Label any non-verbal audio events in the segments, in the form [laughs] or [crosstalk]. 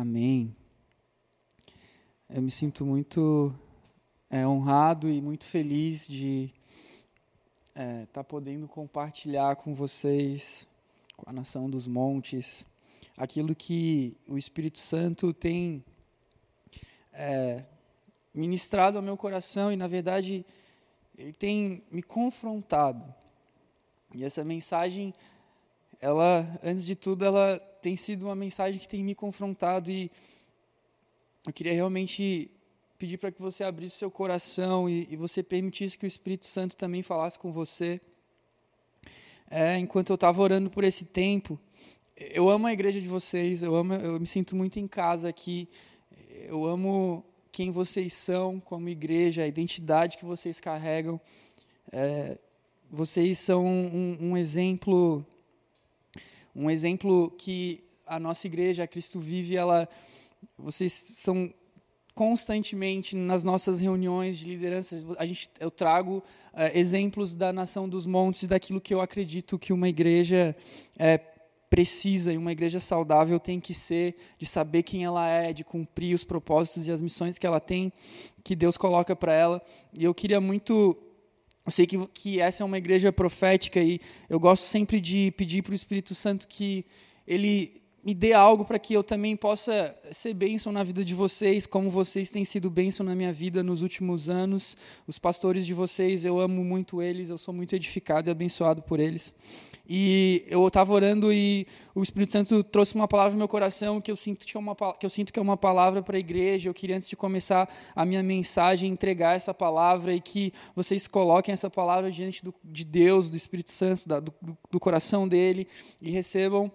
Amém. Eu me sinto muito é, honrado e muito feliz de estar é, tá podendo compartilhar com vocês, com a nação dos montes, aquilo que o Espírito Santo tem é, ministrado ao meu coração e, na verdade, ele tem me confrontado. E essa mensagem, ela, antes de tudo, ela tem sido uma mensagem que tem me confrontado e eu queria realmente pedir para que você abrisse seu coração e, e, você permitisse que o Espírito Santo também falasse com você. É, enquanto eu estava orando por esse tempo, eu amo a igreja de vocês, eu amo, eu me sinto muito em casa aqui. Eu amo quem vocês são como igreja, a identidade que vocês carregam. É, vocês são um, um exemplo um exemplo que a nossa igreja, a Cristo Vive, ela, vocês são constantemente nas nossas reuniões de lideranças, a gente, eu trago uh, exemplos da nação dos montes, daquilo que eu acredito que uma igreja é, precisa e uma igreja saudável tem que ser, de saber quem ela é, de cumprir os propósitos e as missões que ela tem, que Deus coloca para ela. E eu queria muito eu sei que, que essa é uma igreja profética e eu gosto sempre de pedir para o Espírito Santo que ele me dê algo para que eu também possa ser bênção na vida de vocês, como vocês têm sido bênção na minha vida nos últimos anos. Os pastores de vocês, eu amo muito eles, eu sou muito edificado e abençoado por eles. E eu estava orando e o Espírito Santo trouxe uma palavra no meu coração que eu sinto que é uma, que eu sinto que é uma palavra para a igreja. Eu queria, antes de começar a minha mensagem, entregar essa palavra e que vocês coloquem essa palavra diante do, de Deus, do Espírito Santo, da, do, do coração dele e recebam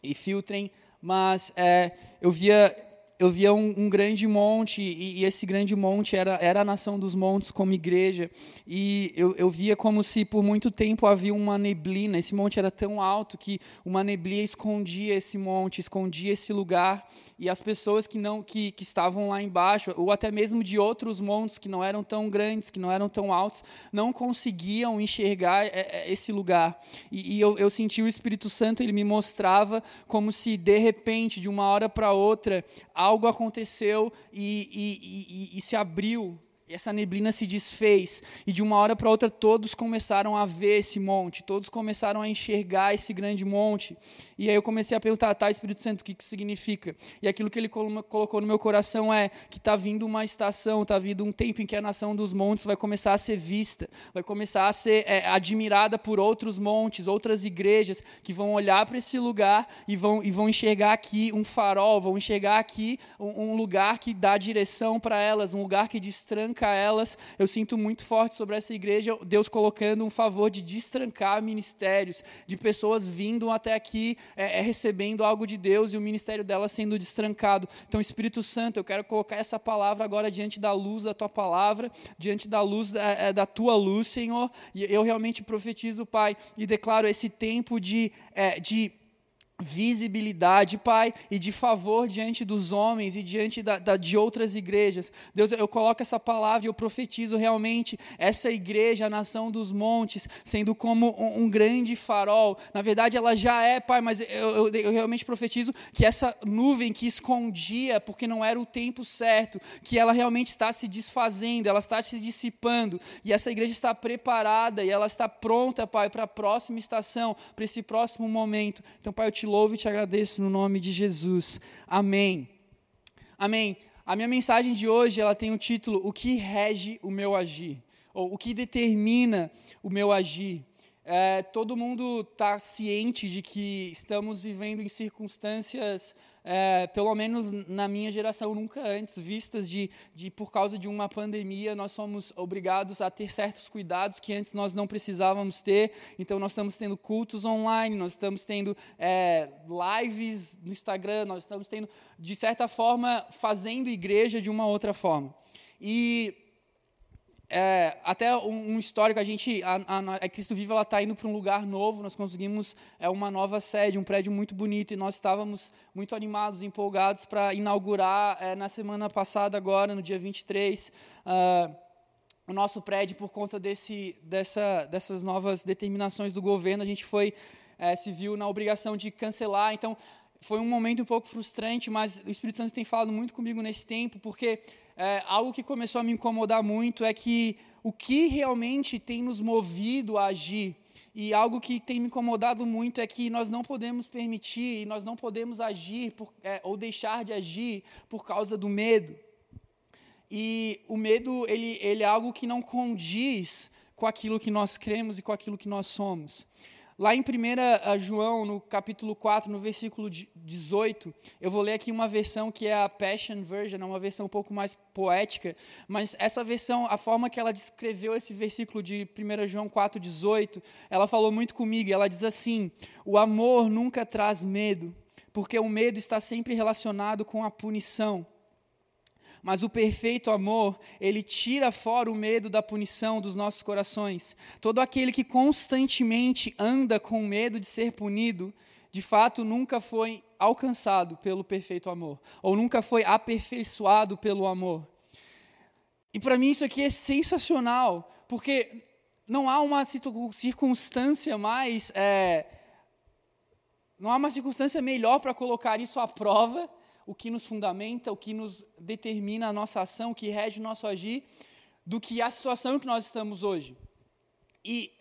e filtrem. Mas é, eu via eu via um, um grande monte, e, e, esse grande monte era, era a nação dos montes como igreja, e eu, eu via como se por muito tempo havia uma neblina, esse monte era tão alto que uma neblina escondia esse monte, escondia esse lugar, e as pessoas que não que, que estavam lá embaixo, ou até mesmo de outros montes que não eram tão grandes, que não eram tão altos, não conseguiam enxergar é, é, esse lugar. E, e eu, eu senti o Espírito Santo, ele me mostrava como se de repente, de uma hora para outra, algo aconteceu e, e, e, e se abriu e essa neblina se desfez, e de uma hora para outra todos começaram a ver esse monte, todos começaram a enxergar esse grande monte. E aí eu comecei a perguntar, tá, Espírito Santo, o que, que significa? E aquilo que ele colocou no meu coração é que está vindo uma estação, está vindo um tempo em que a nação dos montes vai começar a ser vista, vai começar a ser é, admirada por outros montes, outras igrejas, que vão olhar para esse lugar e vão, e vão enxergar aqui um farol, vão enxergar aqui um, um lugar que dá direção para elas, um lugar que destranca destrancar elas. Eu sinto muito forte sobre essa igreja, Deus colocando um favor de destrancar ministérios, de pessoas vindo até aqui é, é, recebendo algo de Deus e o ministério delas sendo destrancado. Então, Espírito Santo, eu quero colocar essa palavra agora diante da luz da tua palavra, diante da luz da, é, da tua luz, Senhor. E eu realmente profetizo, Pai, e declaro esse tempo de, é, de visibilidade, Pai, e de favor diante dos homens e diante da, da, de outras igrejas. Deus, eu coloco essa palavra e eu profetizo realmente essa igreja, a nação dos montes, sendo como um, um grande farol. Na verdade, ela já é, Pai, mas eu, eu, eu, realmente profetizo que essa nuvem que escondia, porque não era o tempo certo, que ela realmente está se desfazendo, ela está se dissipando, e essa igreja está preparada e ela está pronta, Pai, para a próxima estação, para esse próximo momento. Então, Pai, eu te louvo e te agradeço no nome de Jesus. Amém. Amém. A minha mensagem de hoje, ela tem o título O que rege o meu agir? Ou o que determina o meu agir? É, todo mundo está ciente de que estamos vivendo em circunstâncias é, pelo menos na minha geração, nunca antes vistas de, de, por causa de uma pandemia, nós somos obrigados a ter certos cuidados que antes nós não precisávamos ter. Então, nós estamos tendo cultos online, nós estamos tendo é, lives no Instagram, nós estamos tendo, de certa forma, fazendo igreja de uma outra forma. E é, até um, um, histórico, a gente, a, a, a Cristo Viva, ela está indo para um lugar novo, nós conseguimos é, uma nova sede, um prédio muito bonito, e nós estávamos muito animados, empolgados para inaugurar é, na semana passada, agora, no dia 23, uh, o nosso prédio, por conta desse, dessa, dessas novas determinações do governo, a gente foi, é, se viu na obrigação de cancelar, então foi um momento um pouco frustrante, mas o Espírito Santo tem falado muito comigo nesse tempo, porque é, algo que começou a me incomodar muito é que o que realmente tem nos movido a agir, e algo que tem me incomodado muito é que nós não podemos permitir, nós não podemos agir por, é, ou deixar de agir por causa do medo. E o medo, ele, ele é algo que não condiz com aquilo que nós cremos e com aquilo que nós somos. Lá em 1 João, no capítulo 4, no versículo 18, eu vou ler aqui uma versão que é a Passion Version, é uma versão um pouco mais poética, mas essa versão, a forma que ela descreveu esse versículo de 1 João 4, 18, ela falou muito comigo, ela diz assim: O amor nunca traz medo, porque o medo está sempre relacionado com a punição. Mas o perfeito amor, ele tira fora o medo da punição dos nossos corações. Todo aquele que constantemente anda com medo de ser punido, de fato nunca foi alcançado pelo perfeito amor, ou nunca foi aperfeiçoado pelo amor. E para mim isso aqui é sensacional, porque não há uma circunstância mais. É, não há uma circunstância melhor para colocar isso à prova o que nos fundamenta, o que nos determina a nossa ação, o que rege o nosso agir, do que a situação em que nós estamos hoje. E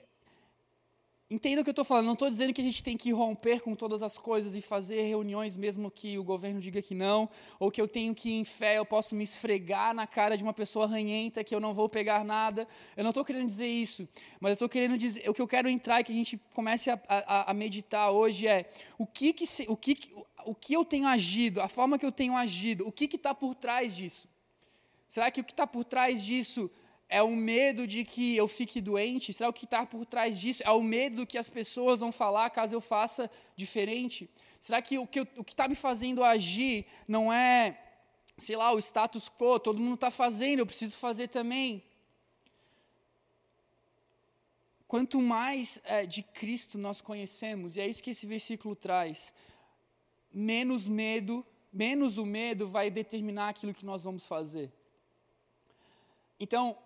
entenda o que eu estou falando, não estou dizendo que a gente tem que romper com todas as coisas e fazer reuniões mesmo que o governo diga que não, ou que eu tenho que em fé, eu posso me esfregar na cara de uma pessoa ranhenta, que eu não vou pegar nada. Eu não estou querendo dizer isso, mas eu estou querendo dizer, o que eu quero entrar e que a gente comece a, a, a meditar hoje é o que, que se, o que, o que eu tenho agido, a forma que eu tenho agido, o que está por trás disso? Será que o que está por trás disso é o medo de que eu fique doente? Será que o que está por trás disso é o medo do que as pessoas vão falar caso eu faça diferente? Será que o que está me fazendo agir não é, sei lá, o status quo, todo mundo está fazendo, eu preciso fazer também? Quanto mais é, de Cristo nós conhecemos, e é isso que esse versículo traz, menos medo, menos o medo vai determinar aquilo que nós vamos fazer. Então,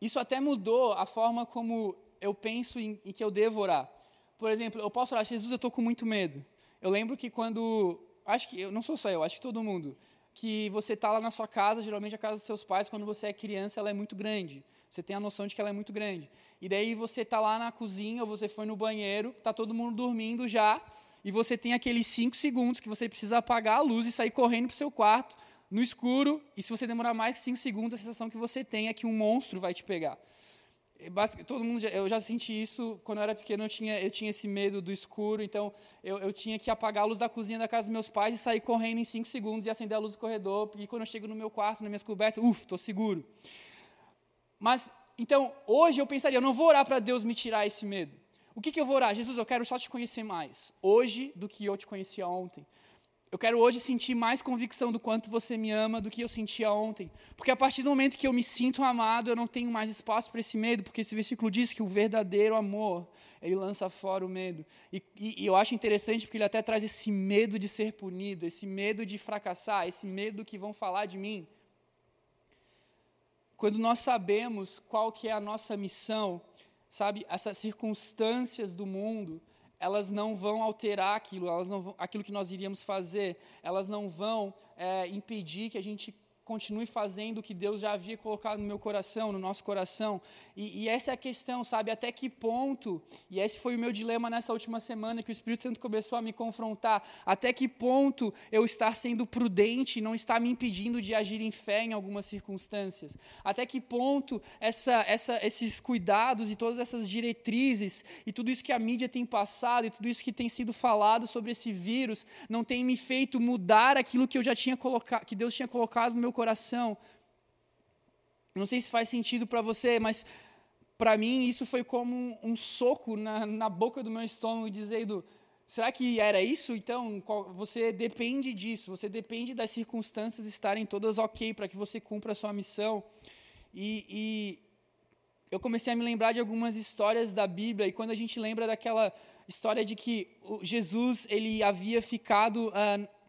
isso até mudou a forma como eu penso em, em que eu devo orar. Por exemplo, eu posso orar, Jesus, eu estou com muito medo. Eu lembro que quando, acho que, eu não sou só eu, acho que todo mundo, que você está lá na sua casa, geralmente a casa dos seus pais, quando você é criança, ela é muito grande. Você tem a noção de que ela é muito grande. E daí você está lá na cozinha, ou você foi no banheiro, está todo mundo dormindo já, e você tem aqueles cinco segundos que você precisa apagar a luz e sair correndo para o seu quarto, no escuro, e se você demorar mais que cinco segundos, a sensação que você tem é que um monstro vai te pegar. Todo mundo, eu já senti isso quando eu era pequeno. Eu tinha, eu tinha esse medo do escuro, então eu, eu tinha que apagar a luz da cozinha da casa dos meus pais e sair correndo em cinco segundos e acender a luz do corredor. E quando eu chego no meu quarto, nas minhas cobertas, uff, estou seguro. Mas então hoje eu pensaria, eu não vou orar para Deus me tirar esse medo. O que, que eu vou orar? Jesus, eu quero só te conhecer mais, hoje, do que eu te conhecia ontem. Eu quero hoje sentir mais convicção do quanto você me ama do que eu sentia ontem. Porque a partir do momento que eu me sinto amado, eu não tenho mais espaço para esse medo, porque esse versículo diz que o verdadeiro amor, ele lança fora o medo. E, e, e, eu acho interessante porque ele até traz esse medo de ser punido, esse medo de fracassar, esse medo que vão falar de mim. Quando nós sabemos qual que é a nossa missão, sabe, essas circunstâncias do mundo, elas não vão alterar aquilo, elas não vão, aquilo que nós iríamos fazer, elas não vão é, impedir que a gente continue fazendo o que Deus já havia colocado no meu coração, no nosso coração. E, e, essa é a questão, sabe? Até que ponto, e esse foi o meu dilema nessa última semana, que o Espírito Santo começou a me confrontar, até que ponto eu estar sendo prudente não está me impedindo de agir em fé em algumas circunstâncias? Até que ponto essa, essa, esses cuidados e todas essas diretrizes e tudo isso que a mídia tem passado e tudo isso que tem sido falado sobre esse vírus não tem me feito mudar aquilo que eu já tinha colocado, que Deus tinha colocado no meu coração. Não sei se faz sentido para você, mas para mim isso foi como um, um soco na, na, boca do meu estômago, dizendo: será que era isso? Então, você depende disso, você depende das circunstâncias estarem todas ok para que você cumpra a sua missão. E, e, eu comecei a me lembrar de algumas histórias da Bíblia, e quando a gente lembra daquela história de que Jesus ele havia ficado. Uh,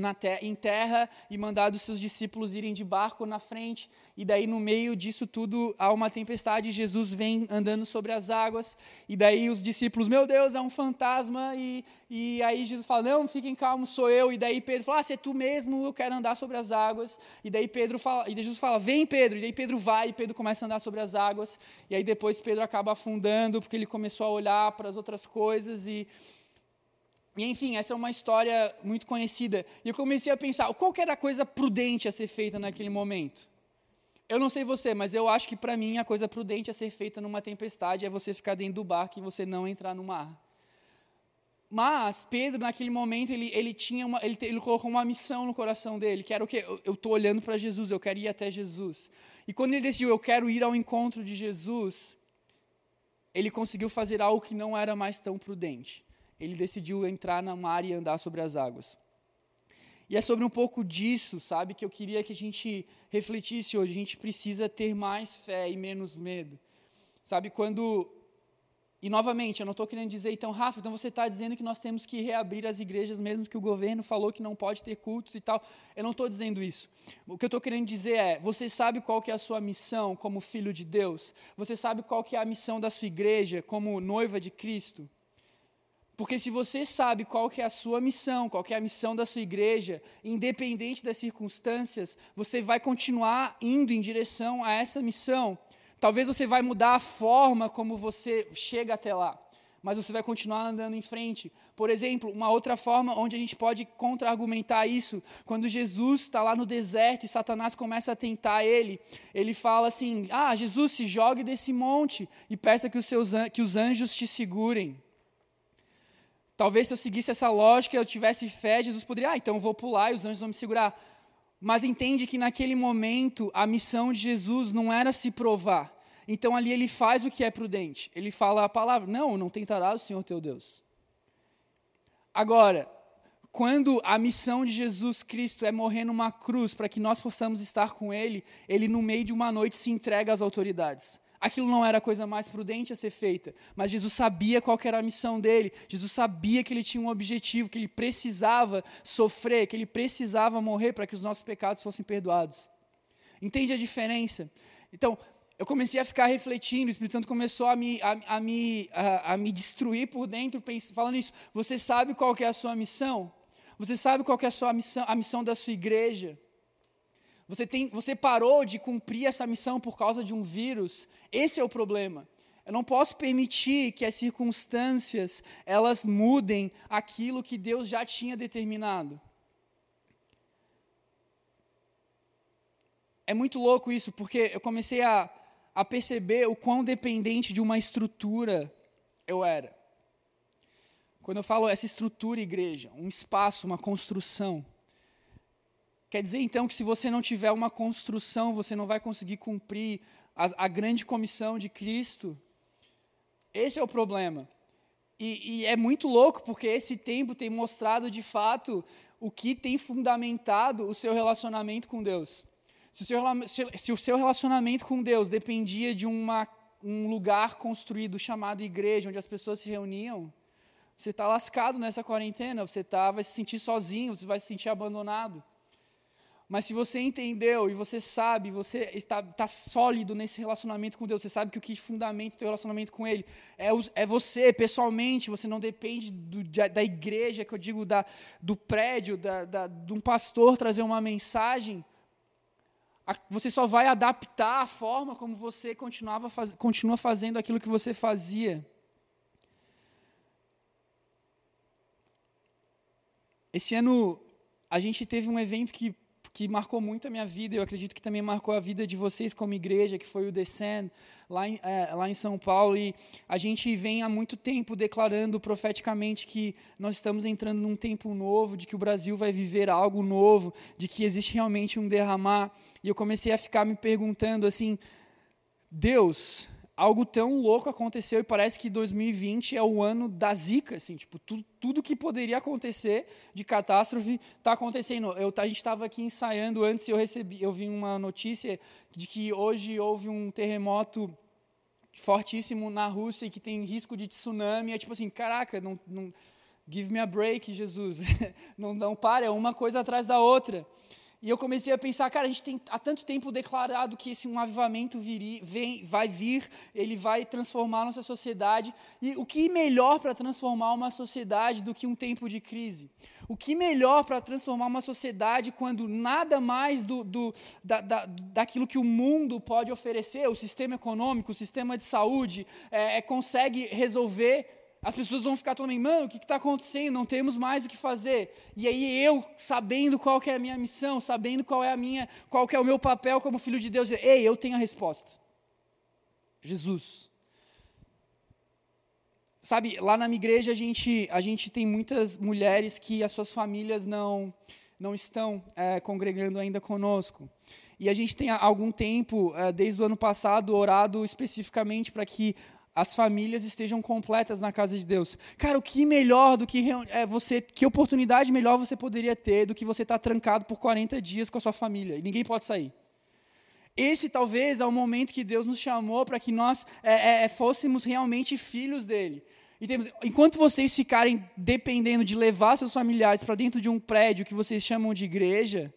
na em terra e mandado seus discípulos irem de barco na frente. E daí, no meio disso tudo, há uma tempestade. Jesus vem andando sobre as águas. E daí, os discípulos, meu Deus, é um fantasma. E, e aí, Jesus fala: Não, fiquem calmos, sou eu. E daí, Pedro fala: Ah, se é tu mesmo, eu quero andar sobre as águas. E daí, Pedro fala, e Jesus fala: Vem, Pedro. E daí, Pedro vai. E Pedro começa a andar sobre as águas. E aí, depois, Pedro acaba afundando, porque ele começou a olhar para as outras coisas. E. E enfim, essa é uma história muito conhecida. E eu comecei a pensar, qual era a coisa prudente a ser feita naquele momento? Eu não sei você, mas eu acho que para mim a coisa prudente a ser feita numa tempestade é você ficar dentro do barco e você não entrar no mar. Mas Pedro, naquele momento, ele, ele tinha uma, ele, ele colocou uma missão no coração dele, que era o quê? Eu estou olhando para Jesus, eu quero ir até Jesus. E quando ele decidiu, eu quero ir ao encontro de Jesus, ele conseguiu fazer algo que não era mais tão prudente ele decidiu entrar na mar e andar sobre as águas. E é sobre um pouco disso, sabe, que eu queria que a gente refletisse hoje. A gente precisa ter mais fé e menos medo. Sabe, quando. E novamente, eu não estou querendo dizer, então, Rafa, então você está dizendo que nós temos que reabrir as igrejas, mesmo que o governo falou que não pode ter cultos e tal. Eu não estou dizendo isso. O que eu estou querendo dizer é: você sabe qual que é a sua missão como filho de Deus? Você sabe qual que é a missão da sua igreja como noiva de Cristo? Porque se você sabe qual que é a sua missão, qual que é a missão da sua igreja, independente das circunstâncias, você vai continuar indo em direção a essa missão. Talvez você vai mudar a forma como você chega até lá, mas você vai continuar andando em frente. Por exemplo, uma outra forma onde a gente pode contra-argumentar isso, quando Jesus está lá no deserto e Satanás começa a tentar ele, ele fala assim: Ah, Jesus, se jogue desse monte e peça que os, seus, que os anjos te segurem. Talvez se eu seguisse essa lógica, eu tivesse fé, Jesus poderia, ah, então eu vou pular e os anjos vão me segurar. Mas entende que naquele momento a missão de Jesus não era se provar. Então ali ele faz o que é prudente. Ele fala a palavra: Não, não tentarás o Senhor teu Deus. Agora, quando a missão de Jesus Cristo é morrer numa cruz para que nós possamos estar com Ele, Ele no meio de uma noite se entrega às autoridades aquilo não era a coisa mais prudente a ser feita, mas Jesus sabia qual era a missão dele, Jesus sabia que ele tinha um objetivo, que ele precisava sofrer, que ele precisava morrer para que os nossos pecados fossem perdoados. Entende a diferença? Então, eu comecei a ficar refletindo, o Espírito Santo começou a me, a, a me, a, a, me destruir por dentro, falando isso. Você sabe qual é a sua missão? Você sabe qual é a sua missão, a missão da sua igreja? Você, tem, você parou de cumprir essa missão por causa de um vírus. Esse é o problema. Eu não posso permitir que as circunstâncias elas mudem aquilo que Deus já tinha determinado. É muito louco isso, porque eu comecei a, a perceber o quão dependente de uma estrutura eu era. Quando eu falo essa estrutura, igreja, um espaço, uma construção, Quer dizer então que se você não tiver uma construção, você não vai conseguir cumprir a, a grande comissão de Cristo? Esse é o problema. E, e, é muito louco, porque esse tempo tem mostrado de fato o que tem fundamentado o seu relacionamento com Deus. Se o seu, se, o seu relacionamento com Deus dependia de uma, um lugar construído chamado igreja, onde as pessoas se reuniam, você está lascado nessa quarentena, você tá, vai se sentir sozinho, você vai se sentir abandonado. Mas se você entendeu e você sabe, você está, está sólido nesse relacionamento com Deus, você sabe que o que fundamenta o teu relacionamento com Ele é, é você, pessoalmente, você não depende do, da igreja, que eu digo, da, do prédio, da, da, de um pastor trazer uma mensagem, você só vai adaptar a forma como você continuava faz, continua fazendo aquilo que você fazia. Esse ano a gente teve um evento que que marcou muito a minha vida, eu acredito que também marcou a vida de vocês como igreja, que foi o Descend, lá em, é, lá em São Paulo. E a gente vem há muito tempo declarando profeticamente que nós estamos entrando num tempo novo, de que o Brasil vai viver algo novo, de que existe realmente um derramar. E eu comecei a ficar me perguntando assim: Deus, algo tão louco aconteceu e parece que 2020 é o ano da zica, assim, tipo, tudo, tudo que poderia acontecer de catástrofe está acontecendo. Eu, a gente estava aqui ensaiando antes e eu recebi, eu vi uma notícia de que hoje houve um terremoto fortíssimo na Rússia e que tem risco de tsunami. É tipo assim, caraca, não, não Give me a break, Jesus. [laughs] não, não para, é uma coisa atrás da outra. E eu comecei a pensar, cara, a gente tem há tanto tempo declarado que esse um avivamento viri, vem, vai vir, ele vai transformar a nossa sociedade. E o que melhor para transformar uma sociedade do que um tempo de crise? O que melhor para transformar uma sociedade quando nada mais do, do, da, da, daquilo que o mundo pode oferecer, o sistema econômico, o sistema de saúde, é, é consegue resolver as pessoas vão ficar falando, mano, o que está acontecendo? Não temos mais o que fazer. E aí eu, sabendo qual que é a minha missão, sabendo qual é a minha, qual que é o meu papel como filho de Deus, ei, eu tenho a resposta. Jesus. Sabe, lá na minha igreja a gente, a gente tem muitas mulheres que as suas famílias não, não estão é, congregando ainda conosco. E a gente tem há algum tempo, é, desde o ano passado, orado especificamente para que as famílias estejam completas na casa de Deus. Cara, o que melhor do que é, você, que oportunidade melhor você poderia ter do que você estar tá trancado por 40 dias com a sua família e ninguém pode sair? Esse talvez é o momento que Deus nos chamou para que nós é, é, é, fôssemos realmente filhos dele. Temos, enquanto vocês ficarem dependendo de levar seus familiares para dentro de um prédio que vocês chamam de igreja,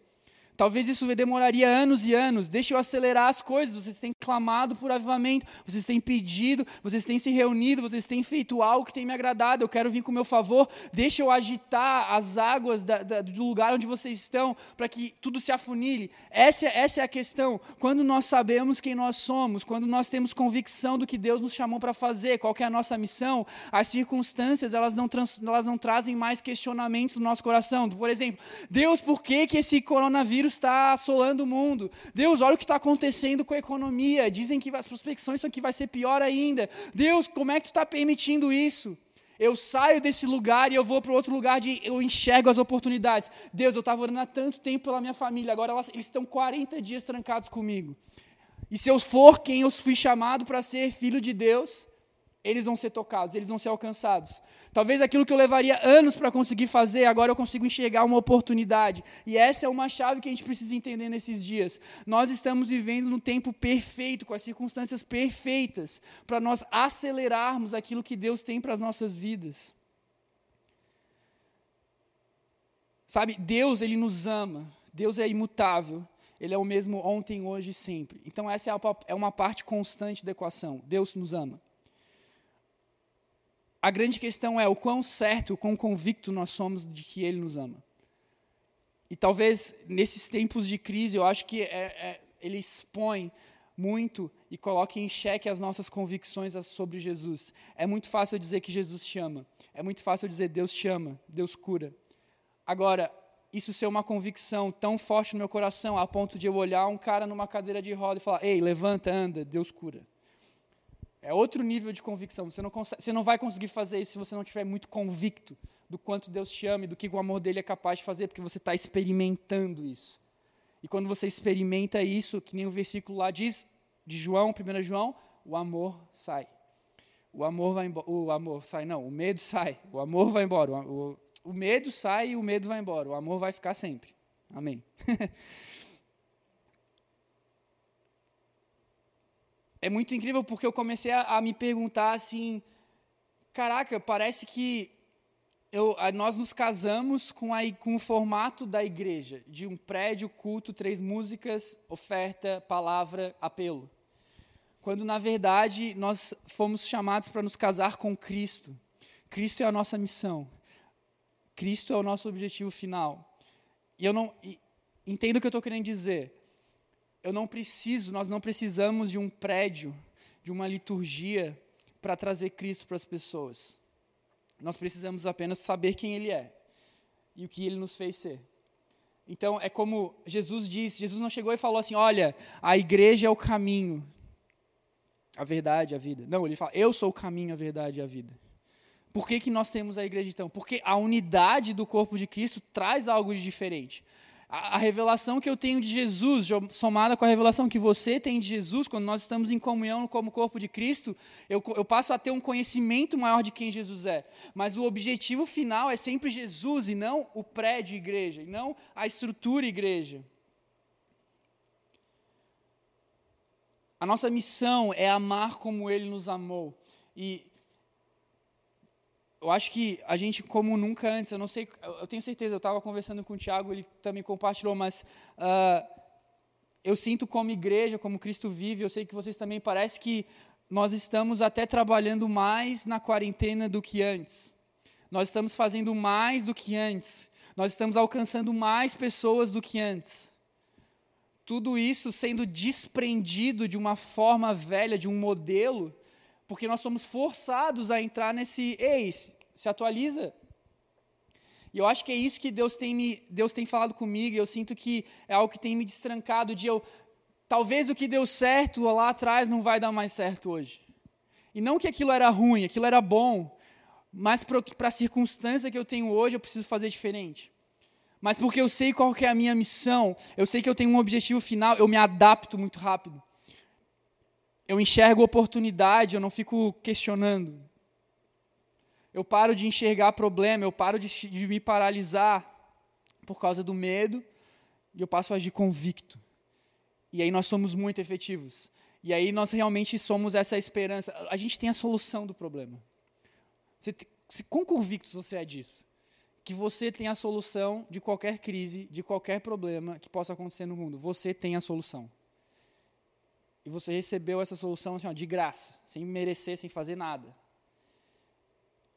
Talvez isso demoraria anos e anos. Deixa eu acelerar as coisas. Vocês têm clamado por avivamento, vocês têm pedido, vocês têm se reunido, vocês têm feito algo que tem me agradado. Eu quero vir com o meu favor. Deixa eu agitar as águas da, da, do lugar onde vocês estão para que tudo se afunile. Essa, essa é a questão. Quando nós sabemos quem nós somos, quando nós temos convicção do que Deus nos chamou para fazer, qual é a nossa missão, as circunstâncias elas não, trans, elas não trazem mais questionamentos no nosso coração. Por exemplo, Deus, por que, que esse coronavírus vírus está assolando o mundo. Deus, olha o que está acontecendo com a economia. Dizem que as prospecções são que vai ser pior ainda. Deus, como é que tu está permitindo isso? Eu saio desse lugar e eu vou para outro lugar de eu enxergo as oportunidades. Deus, eu estava orando há tanto tempo pela minha família, agora elas, eles estão 40 dias trancados comigo. E se eu for quem eu fui chamado para ser filho de Deus, eles vão ser tocados, eles vão ser alcançados. Talvez aquilo que eu levaria anos para conseguir fazer, agora eu consigo enxergar uma oportunidade. E essa é uma chave que a gente precisa entender nesses dias. Nós estamos vivendo no tempo perfeito, com as circunstâncias perfeitas, para nós acelerarmos aquilo que Deus tem para as nossas vidas. Sabe, Deus, Ele nos ama. Deus é imutável. Ele é o mesmo ontem, hoje e sempre. Então, essa é uma parte constante da equação. Deus nos ama. A grande questão é o quão certo, o quão convicto nós somos de que Ele nos ama. E talvez nesses tempos de crise, eu acho que é, é, ele expõe muito e coloca em xeque as nossas convicções sobre Jesus. É muito fácil dizer que Jesus te ama. É muito fácil dizer Deus te ama, Deus cura. Agora, isso ser uma convicção tão forte no meu coração a ponto de eu olhar um cara numa cadeira de roda e falar: "Ei, levanta, anda, Deus cura". É outro nível de convicção. Você não, consegue, você não vai conseguir fazer isso se você não estiver muito convicto do quanto Deus te ama e do que o amor dele é capaz de fazer, porque você está experimentando isso. E quando você experimenta isso, que nem o versículo lá diz, de João, 1 João, o amor sai. O amor vai embora. O amor sai, não, o medo sai. O amor vai embora. O, o, o medo sai e o medo vai embora. O amor vai ficar sempre. Amém. [laughs] é muito incrível porque eu comecei a, a me perguntar assim, caraca, parece que eu, nós nos casamos com, a, com o formato da igreja, de um prédio, culto, três músicas, oferta, palavra, apelo. Quando, na verdade, nós fomos chamados para nos casar com Cristo. Cristo é a nossa missão. Cristo é o nosso objetivo final. E eu não e, entendo o que eu estou querendo dizer eu não preciso, nós não precisamos de um prédio, de uma liturgia para trazer Cristo para as pessoas. Nós precisamos apenas saber quem Ele é e o que Ele nos fez ser. Então, é como Jesus disse: Jesus não chegou e falou assim: olha, a igreja é o caminho, a verdade, a vida. Não, ele fala: eu sou o caminho, a verdade e a vida. Por que, que nós temos a igreja então? Porque a unidade do corpo de Cristo traz algo de diferente a, revelação que eu tenho de Jesus, somada com a revelação que você tem de Jesus, quando nós estamos em comunhão como corpo de Cristo, eu, eu passo a ter um conhecimento maior de quem Jesus é. Mas o objetivo final é sempre Jesus e não o prédio igreja, e não a estrutura igreja. A nossa missão é amar como Ele nos amou. E eu acho que a gente, como nunca antes, eu não sei, eu tenho certeza, eu estava conversando com o Tiago, ele também compartilhou, mas uh, eu sinto como igreja, como Cristo vive, eu sei que vocês também, parece que nós estamos até trabalhando mais na quarentena do que antes. Nós estamos fazendo mais do que antes. Nós estamos alcançando mais pessoas do que antes. Tudo isso sendo desprendido de uma forma velha, de um modelo porque nós somos forçados a entrar nesse, ei, se atualiza. E eu acho que é isso que Deus tem, me, Deus tem falado comigo, e eu sinto que é algo que tem me destrancado de eu, talvez o que deu certo lá atrás não vai dar mais certo hoje. E não que aquilo era ruim, aquilo era bom, mas para a circunstância que eu tenho hoje eu preciso fazer diferente. Mas porque eu sei qual é a minha missão, eu sei que eu tenho um objetivo final, eu me adapto muito rápido eu enxergo oportunidade, eu não fico questionando. Eu paro de enxergar problema, eu paro de, de me paralisar por causa do medo e eu passo a agir convicto. E aí nós somos muito efetivos. E aí nós realmente somos essa esperança. A gente tem a solução do problema. Você, com convictos você é disso. Que você tem a solução de qualquer crise, de qualquer problema que possa acontecer no mundo. Você tem a solução e você recebeu essa solução assim, ó, de graça, sem merecer, sem fazer nada.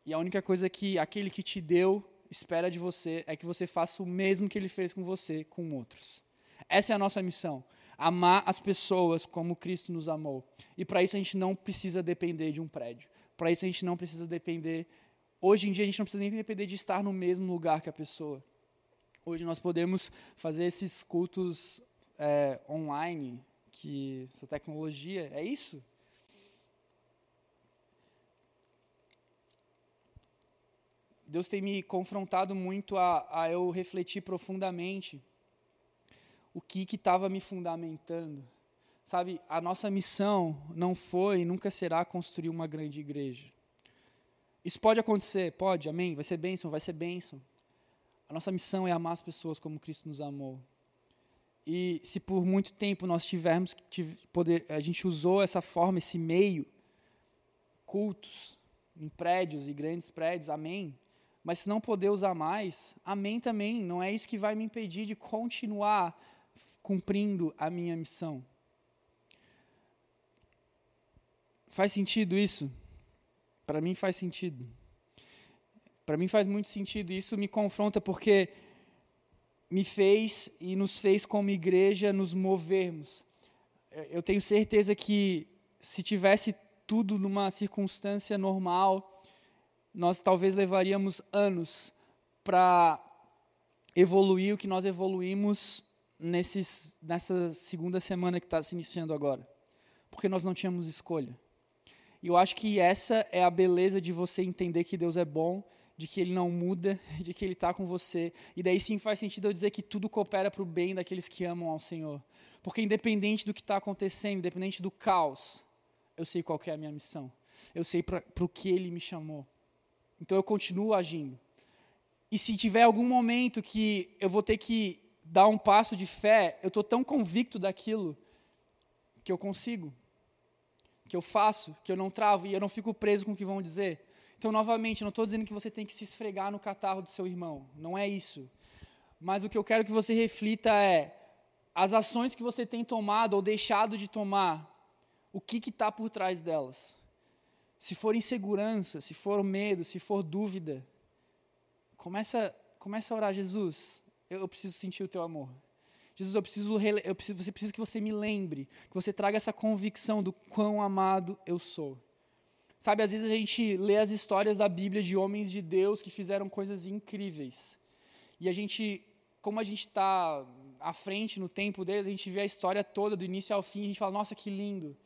E a única coisa que aquele que te deu espera de você é que você faça o mesmo que ele fez com você, com outros. Essa é a nossa missão. Amar as pessoas como Cristo nos amou. E para isso a gente não precisa depender de um prédio. Para isso a gente não precisa depender. Hoje em dia a gente não precisa nem depender de estar no mesmo lugar que a pessoa. Hoje nós podemos fazer esses cultos é, online, que essa tecnologia é isso? Deus tem me confrontado muito a, a eu refletir profundamente o que estava me fundamentando. Sabe, a nossa missão não foi e nunca será construir uma grande igreja. Isso pode acontecer, pode, amém, vai ser bênção, vai ser bênção. A nossa missão é amar as pessoas como Cristo nos amou. E se por muito tempo nós tivermos que poder, a gente usou essa forma, esse meio, cultos em prédios e grandes prédios, amém. Mas se não poder usar mais, amém também. Não é isso que vai me impedir de continuar cumprindo a minha missão. Faz sentido isso? Para mim faz sentido. Para mim faz muito sentido. Isso me confronta porque me fez e nos fez como igreja nos movermos. Eu tenho certeza que se tivesse tudo numa circunstância normal, nós talvez levaríamos anos para evoluir o que nós evoluímos nesses, nessa segunda semana que está se iniciando agora. Porque nós não tínhamos escolha. E eu acho que essa é a beleza de você entender que Deus é bom de que ele não muda, [laughs] de que ele está com você. E daí sim faz sentido eu dizer que tudo coopera para o bem daqueles que amam ao Senhor. Porque independente do que está acontecendo, independente do caos, eu sei qual é a minha missão. Eu sei para o que ele me chamou. Então eu continuo agindo. E se tiver algum momento que eu vou ter que dar um passo de fé, eu estou tão convicto daquilo que eu consigo, que eu faço, que eu não travo e eu não fico preso com o que vão dizer. Então, novamente, não estou dizendo que você tem que se esfregar no catarro do seu irmão. Não é isso. Mas o que eu quero que você reflita é as ações que você tem tomado ou deixado de tomar, o que está por trás delas. Se for insegurança, se for medo, se for dúvida, começa, começa a orar, Jesus, eu, eu preciso sentir o teu amor. Jesus, eu preciso, eu preciso, você precisa que você me lembre, que você traga essa convicção do quão amado eu sou. Sabe, às vezes a gente lê as histórias da Bíblia de homens de Deus que fizeram coisas incríveis. E a gente, como a gente está à frente no tempo deles, a gente vê a história toda, do início ao fim, e a gente fala, nossa, que lindo.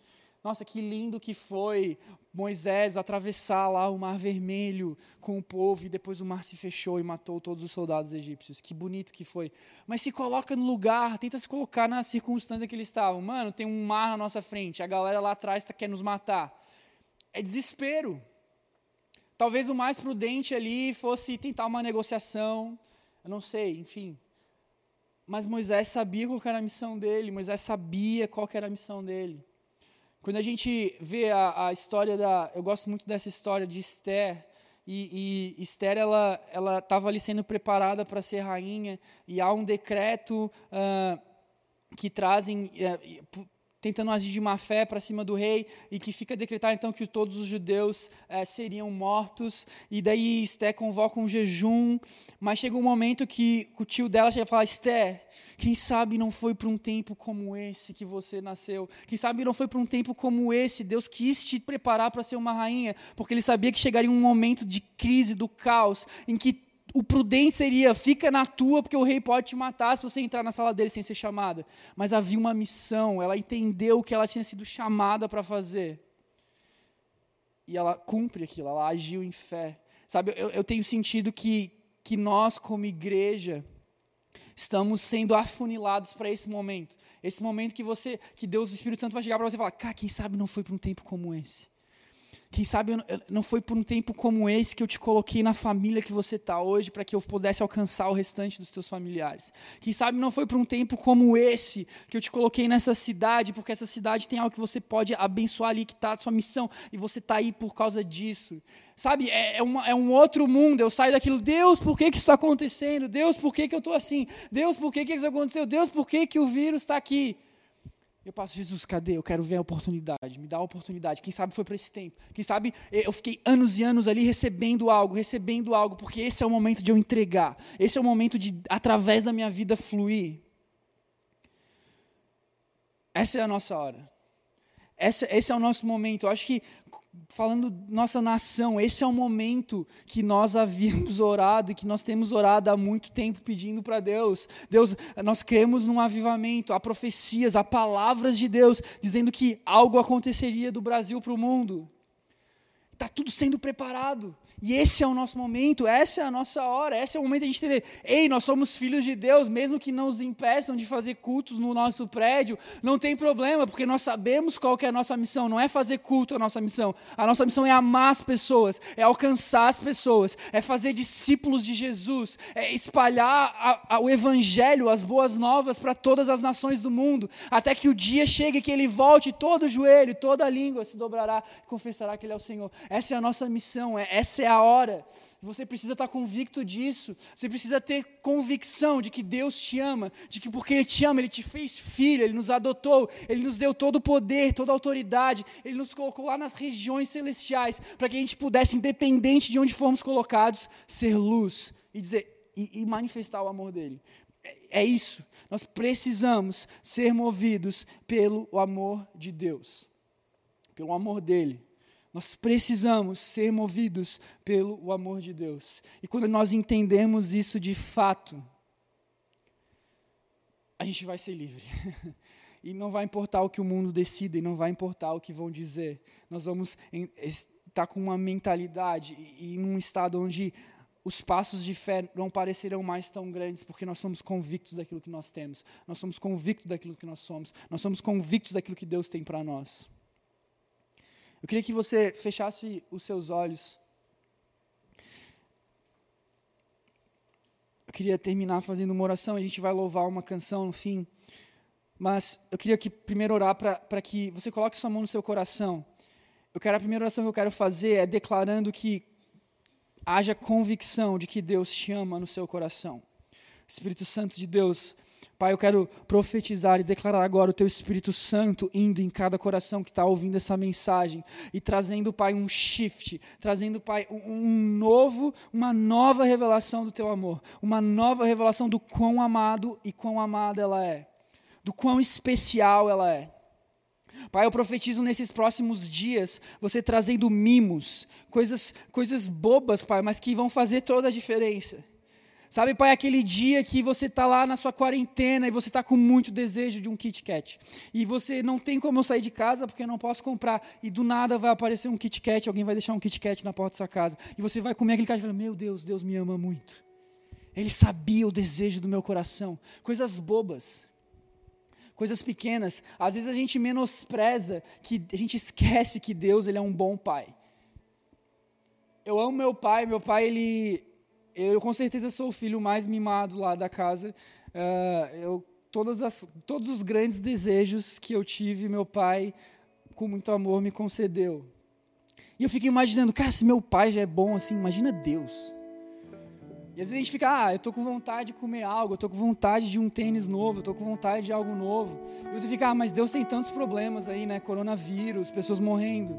Nossa, que lindo que foi Moisés atravessar lá o Mar Vermelho com o povo e depois o mar se fechou e matou todos os soldados egípcios. Que bonito que foi. Mas se coloca no lugar, tenta se colocar na circunstância que eles estavam. Mano, tem um mar na nossa frente, a galera lá atrás tá, quer nos matar é desespero. Talvez o mais prudente ali fosse tentar uma negociação, eu não sei, enfim. Mas Moisés sabia qual era a missão dele, Moisés sabia qual era a missão dele. Quando a gente vê a, a história da. Eu gosto muito dessa história de Esther, e, e Esther ela ela estava ali sendo preparada para ser rainha e há um decreto uh, que trazem uh, tentando agir de má fé para cima do rei e que fica decretado então que todos os judeus é, seriam mortos. E daí Esté convoca um jejum mas chega um momento que o tio dela chega e fala Esté quem sabe não foi para um tempo como esse que você nasceu? Quem sabe não foi para um tempo como esse? Deus quis te preparar para ser uma rainha porque ele sabia que chegaria um momento de crise do caos em que o prudente seria, fica na tua, porque o rei pode te matar se você entrar na sala dele sem ser chamada. Mas havia uma missão, ela entendeu o que ela tinha sido chamada para fazer. E ela cumpre aquilo, ela agiu em fé. Sabe, eu, eu tenho sentido que, que nós, como igreja, estamos sendo afunilados para esse momento. Esse momento que você, que Deus, o Espírito Santo vai chegar para você e falar, cara, quem sabe não foi para um tempo como esse. Quem sabe não foi por um tempo como esse que eu te coloquei na família que você está hoje para que eu pudesse alcançar o restante dos teus familiares. Quem sabe não foi por um tempo como esse que eu te coloquei nessa cidade, porque essa cidade tem algo que você pode abençoar ali, que está a sua missão, e você está aí por causa disso. Sabe, é, é, uma, é, um outro mundo. Eu saio daquilo, Deus, por que, que isso está acontecendo? Deus, por que, que eu estou assim? Deus, por que, que isso aconteceu? Deus, por que, que o vírus está aqui? Eu passo, Jesus, cadê? Eu quero ver a oportunidade, me dá a oportunidade. Quem sabe foi para esse tempo. Quem sabe eu fiquei anos e anos ali recebendo algo, recebendo algo, porque esse é o momento de eu entregar. Esse é o momento de, através da minha vida, fluir. Essa é a nossa hora. Essa, esse é o nosso momento. Eu acho que falando nossa nação, esse é o momento que nós havíamos [laughs] orado e que nós temos orado há muito tempo pedindo para Deus. Deus, nós cremos num avivamento, há profecias, há palavras de Deus dizendo que algo aconteceria do Brasil para o mundo. Está tudo sendo preparado. E esse é o nosso momento, essa é a nossa hora, esse é o momento de a gente entender: ei, nós somos filhos de Deus, mesmo que não nos impeçam de fazer cultos no nosso prédio, não tem problema, porque nós sabemos qual é a nossa missão, não é fazer culto a nossa missão, a nossa missão é amar as pessoas, é alcançar as pessoas, é fazer discípulos de Jesus, é espalhar a, a, o Evangelho, as boas novas para todas as nações do mundo, até que o dia chegue que Ele volte, todo joelho, toda língua se dobrará e confessará que Ele é o Senhor. Essa é a nossa missão, é, essa é a hora. Você precisa estar convicto disso. Você precisa ter convicção de que Deus te ama, de que porque Ele te ama, Ele te fez filho, Ele nos adotou, Ele nos deu todo o poder, toda a autoridade, Ele nos colocou lá nas regiões celestiais para que a gente pudesse, independente de onde formos colocados, ser luz e dizer e, e manifestar o amor dele. É, é isso. Nós precisamos ser movidos pelo amor de Deus, pelo amor dele. Nós precisamos ser movidos pelo amor de Deus. E quando nós entendemos isso de fato, a gente vai ser livre. [laughs] e não vai importar o que o mundo decida, e não vai importar o que vão dizer. Nós vamos estar com uma mentalidade e, em um estado onde os passos de fé não parecerão mais tão grandes, porque nós somos convictos daquilo que nós temos, nós somos convictos daquilo que nós somos, nós somos convictos daquilo que Deus tem para nós. Eu queria que você fechasse os seus olhos. Eu queria terminar fazendo uma oração, a gente vai louvar uma canção no fim. Mas eu queria que primeiro orar para que você coloque sua mão no seu coração. Eu quero a primeira oração que eu quero fazer é declarando que haja convicção de que Deus te ama no seu coração. Espírito Santo de Deus, Pai, eu quero profetizar e declarar agora o Teu Espírito Santo indo em cada coração que está ouvindo essa mensagem e trazendo, Pai, um shift, trazendo, Pai, um novo, uma nova revelação do Teu amor, uma nova revelação do quão amado e quão amada ela é, do quão especial ela é. Pai, eu profetizo nesses próximos dias, você trazendo mimos, coisas, coisas bobas, Pai, mas que vão fazer toda a diferença. Sabe, pai, aquele dia que você está lá na sua quarentena e você está com muito desejo de um Kit Kat. E você não tem como eu sair de casa porque eu não posso comprar. E do nada vai aparecer um Kit Kat, alguém vai deixar um Kit Kat na porta da sua casa. E você vai comer aquele Kit e fala, meu Deus, Deus me ama muito. Ele sabia o desejo do meu coração. Coisas bobas. Coisas pequenas. Às vezes a gente menospreza, que a gente esquece que Deus ele é um bom pai. Eu amo meu pai, meu pai ele eu com certeza sou o filho mais mimado lá da casa. Uh, eu, todas as, todos os grandes desejos que eu tive, meu pai, com muito amor, me concedeu. E eu fico imaginando, cara, se meu pai já é bom assim, imagina Deus. E às vezes a gente fica, ah, eu tô com vontade de comer algo, eu tô com vontade de um tênis novo, eu tô com vontade de algo novo. E você fica, ah, mas Deus tem tantos problemas aí, né? Coronavírus, pessoas morrendo.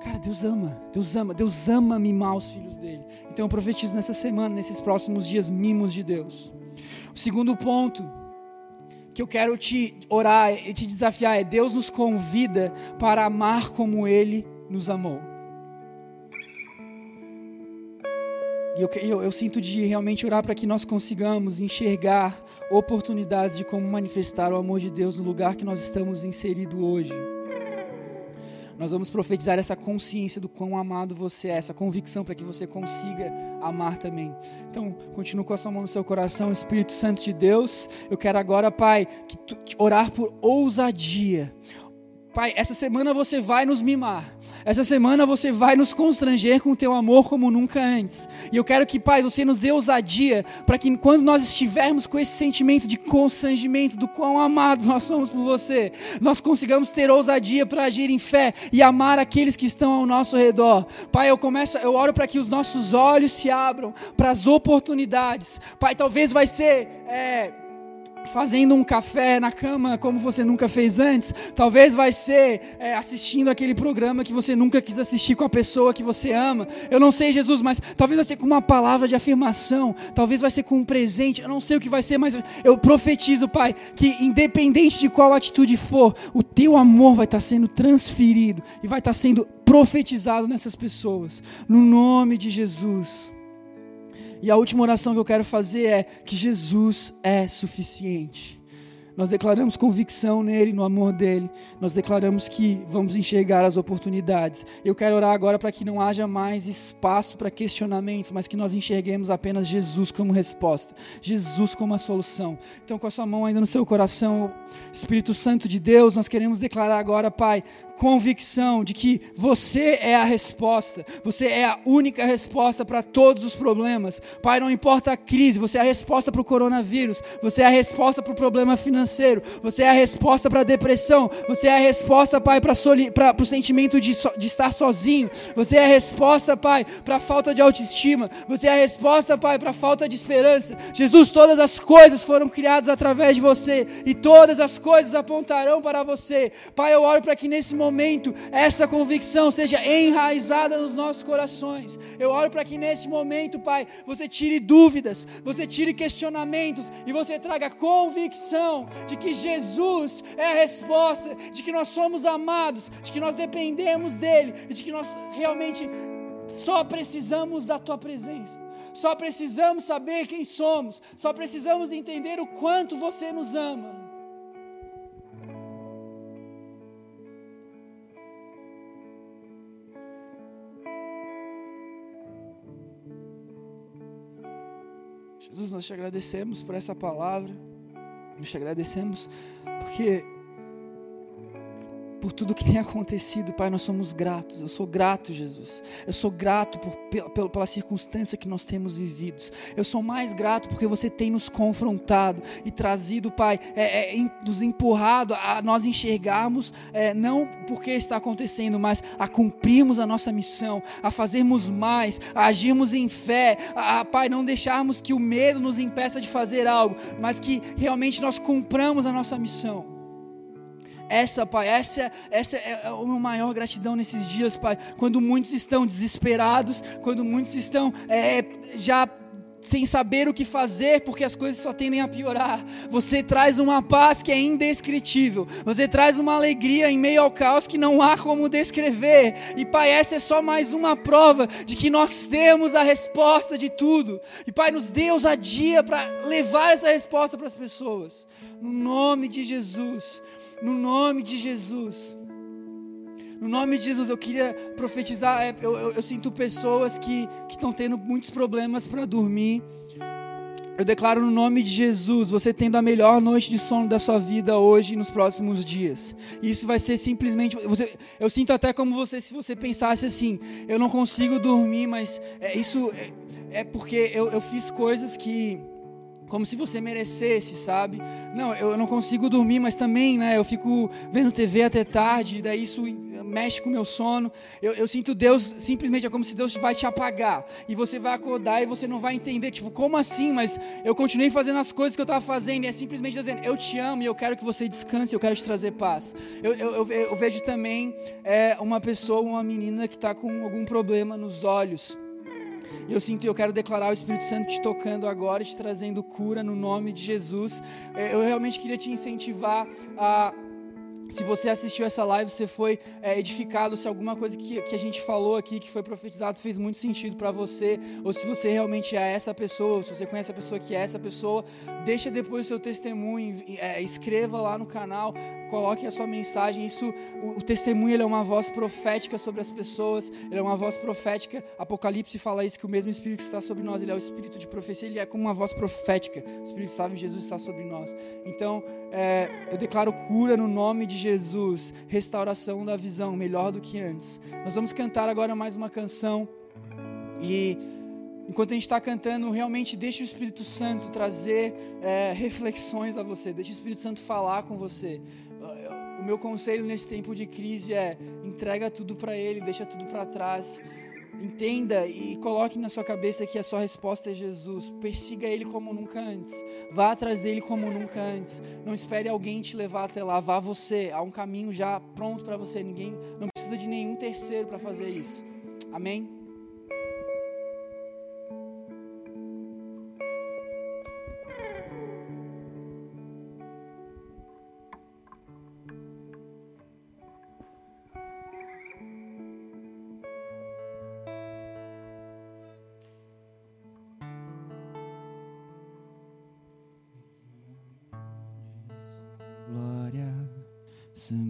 Cara, Deus ama, Deus ama, Deus ama mimar os filhos dele. Então eu profetizo nessa semana, nesses próximos dias, mimos de Deus. O segundo ponto que eu quero te orar e te desafiar é: Deus nos convida para amar como Ele nos amou. E eu, eu, eu sinto de realmente orar para que nós consigamos enxergar oportunidades de como manifestar o amor de Deus no lugar que nós estamos inseridos hoje. Nós vamos profetizar essa consciência do quão amado você é, essa convicção para que você consiga amar também. Então, continue com a sua mão no seu coração, Espírito Santo de Deus. Eu quero agora, Pai, tu, orar por ousadia Pai, essa semana você vai nos mimar. Essa semana você vai nos constranger com o teu amor como nunca antes. E eu quero que, Pai, você nos dê ousadia para que quando nós estivermos com esse sentimento de constrangimento, do quão amado nós somos por você, nós consigamos ter ousadia para agir em fé e amar aqueles que estão ao nosso redor. Pai, eu começo, eu oro para que os nossos olhos se abram para as oportunidades. Pai, talvez vai ser é, fazendo um café na cama como você nunca fez antes. Talvez vai ser é, assistindo aquele programa que você nunca quis assistir com a pessoa que você ama. Eu não sei, Jesus, mas talvez vai ser com uma palavra de afirmação. Talvez vai ser com um presente. Eu não sei o que vai ser, mas eu profetizo, Pai, que independente de qual atitude for, o teu amor vai estar sendo transferido e vai estar sendo profetizado nessas pessoas. No nome de Jesus. E a última oração que eu quero fazer é que Jesus é suficiente. Nós declaramos convicção nele, no amor dele. Nós declaramos que vamos enxergar as oportunidades. Eu quero orar agora para que não haja mais espaço para questionamentos, mas que nós enxerguemos apenas Jesus como resposta, Jesus como a solução. Então, com a sua mão ainda no seu coração, Espírito Santo de Deus, nós queremos declarar agora, Pai, convicção de que você é a resposta, você é a única resposta para todos os problemas. Pai, não importa a crise, você é a resposta para o coronavírus, você é a resposta para o problema financeiro, você é a resposta para a depressão, você é a resposta, Pai, para o sentimento de, so, de estar sozinho, você é a resposta, Pai, para a falta de autoestima, você é a resposta, Pai, para a falta de esperança. Jesus, todas as coisas foram criadas através de você e todas as coisas apontarão para você. Pai, eu oro para que nesse momento momento essa convicção seja enraizada nos nossos corações. Eu oro para que neste momento, Pai, você tire dúvidas, você tire questionamentos e você traga convicção de que Jesus é a resposta, de que nós somos amados, de que nós dependemos dEle e de que nós realmente só precisamos da Tua presença. Só precisamos saber quem somos, só precisamos entender o quanto você nos ama. Jesus, nós te agradecemos por essa palavra, nós te agradecemos porque por tudo que tem acontecido, Pai, nós somos gratos. Eu sou grato, Jesus. Eu sou grato por, pela, pela circunstância que nós temos vivido. Eu sou mais grato porque você tem nos confrontado e trazido, Pai, é, é, nos empurrado a nós enxergarmos, é, não porque está acontecendo, mas a cumprirmos a nossa missão, a fazermos mais, a agirmos em fé, a, a, Pai, não deixarmos que o medo nos impeça de fazer algo, mas que realmente nós cumpramos a nossa missão. Essa, Pai, essa, essa é a minha maior gratidão nesses dias, Pai. Quando muitos estão desesperados, quando muitos estão é, já sem saber o que fazer, porque as coisas só tendem a piorar. Você traz uma paz que é indescritível. Você traz uma alegria em meio ao caos que não há como descrever. E Pai, essa é só mais uma prova de que nós temos a resposta de tudo. E Pai, nos dê ousadia para levar essa resposta para as pessoas. No nome de Jesus. No nome de Jesus. No nome de Jesus, eu queria profetizar. É, eu, eu, eu sinto pessoas que estão tendo muitos problemas para dormir. Eu declaro no nome de Jesus, você tendo a melhor noite de sono da sua vida hoje e nos próximos dias. Isso vai ser simplesmente. Você, eu sinto até como você, se você pensasse assim: eu não consigo dormir, mas é, isso é, é porque eu, eu fiz coisas que como se você merecesse, sabe? Não, eu não consigo dormir, mas também, né, eu fico vendo TV até tarde, daí isso mexe com o meu sono. Eu, eu sinto Deus, simplesmente é como se Deus vai te apagar. E você vai acordar e você não vai entender, tipo, como assim? Mas eu continuei fazendo as coisas que eu estava fazendo. E é simplesmente dizendo, eu te amo e eu quero que você descanse, eu quero te trazer paz. Eu, eu, eu, vejo também é, uma pessoa, uma menina que está com algum problema nos olhos. E eu sinto eu quero declarar o Espírito Santo te tocando agora, te trazendo cura no nome de Jesus. É, eu realmente queria te incentivar a se você assistiu essa live, você foi é, edificado, se alguma coisa que, que a gente falou aqui, que foi profetizado, fez muito sentido para você, ou se você realmente é essa pessoa, se você conhece a pessoa que é essa pessoa, deixa depois o seu testemunho, é, escreva lá no canal, coloque a sua mensagem. Isso, o, o testemunho é uma voz profética sobre as pessoas, ele é uma voz profética. Apocalipse fala isso que o mesmo Espírito que está sobre nós, ele é o Espírito de profecia, ele é como uma voz profética. O Espírito Santo de Jesus está sobre nós. Então, é, eu declaro cura no nome de Jesus, restauração da visão, melhor do que antes. Nós vamos cantar agora mais uma canção e enquanto a gente está cantando, realmente deixe o Espírito Santo trazer é, reflexões a você, deixe o Espírito Santo falar com você. O meu conselho nesse tempo de crise é entrega tudo para Ele, deixa tudo para trás. Entenda e coloque na sua cabeça que a sua resposta é Jesus. Persiga Ele como nunca antes. Vá atrás dele como nunca antes. Não espere alguém te levar até lá. Vá você. Há um caminho já pronto para você. Ninguém não precisa de nenhum terceiro para fazer isso. Amém? some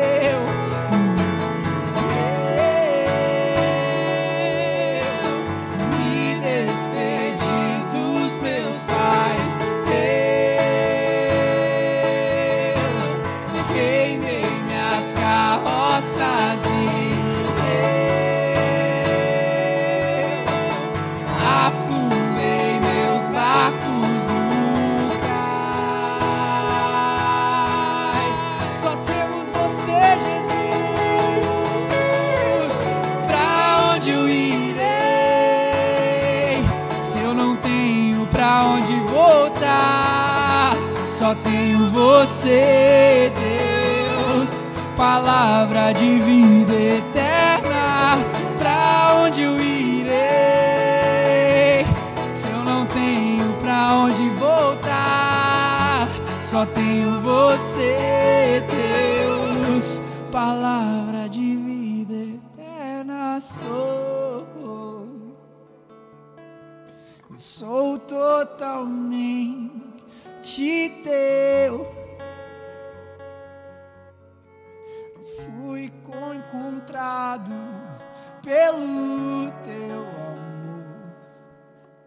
só tenho você, Deus, palavra de vida eterna. Sou, sou totalmente teu. fui encontrado pelo teu amor,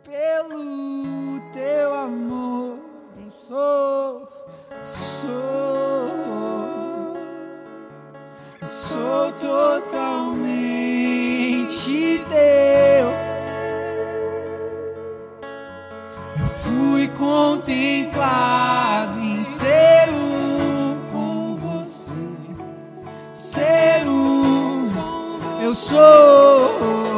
pelo teu amor sou, sou totalmente teu. Eu fui contemplado em ser um com você, ser um. Eu sou.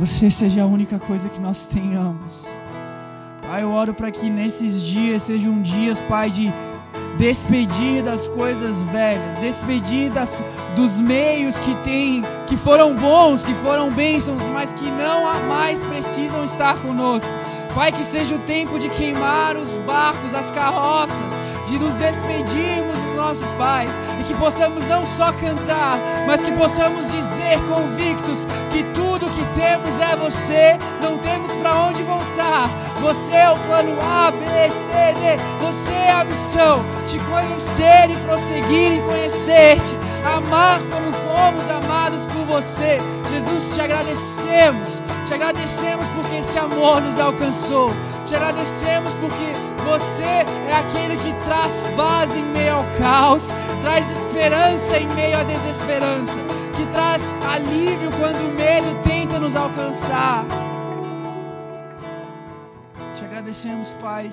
Você seja a única coisa que nós tenhamos. Pai, eu oro para que nesses dias sejam dias, Pai, de despedir das coisas velhas, despedir das, dos meios que tem, que foram bons, que foram bênçãos, mas que não mais precisam estar conosco. Pai, que seja o tempo de queimar os barcos, as carroças, de nos despedirmos dos nossos pais e que possamos não só cantar, mas que possamos dizer convictos que tudo temos é você, não temos para onde voltar. Você é o plano A, B, C, D. Você é a missão, te conhecer e prosseguir em conhecer-te, amar como fomos amados por você. Jesus, te agradecemos, te agradecemos porque esse amor nos alcançou. Te agradecemos porque você é aquele que traz paz em meio ao caos, traz esperança em meio à desesperança, que traz alívio quando o medo nos alcançar. Te agradecemos, Pai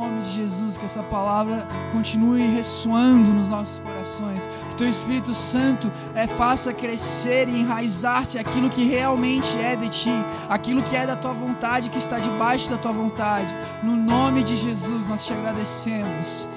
nome de Jesus, que essa palavra continue ressoando nos nossos corações, que teu Espírito Santo é, faça crescer e enraizar-se aquilo que realmente é de ti, aquilo que é da tua vontade, que está debaixo da tua vontade. No nome de Jesus nós te agradecemos.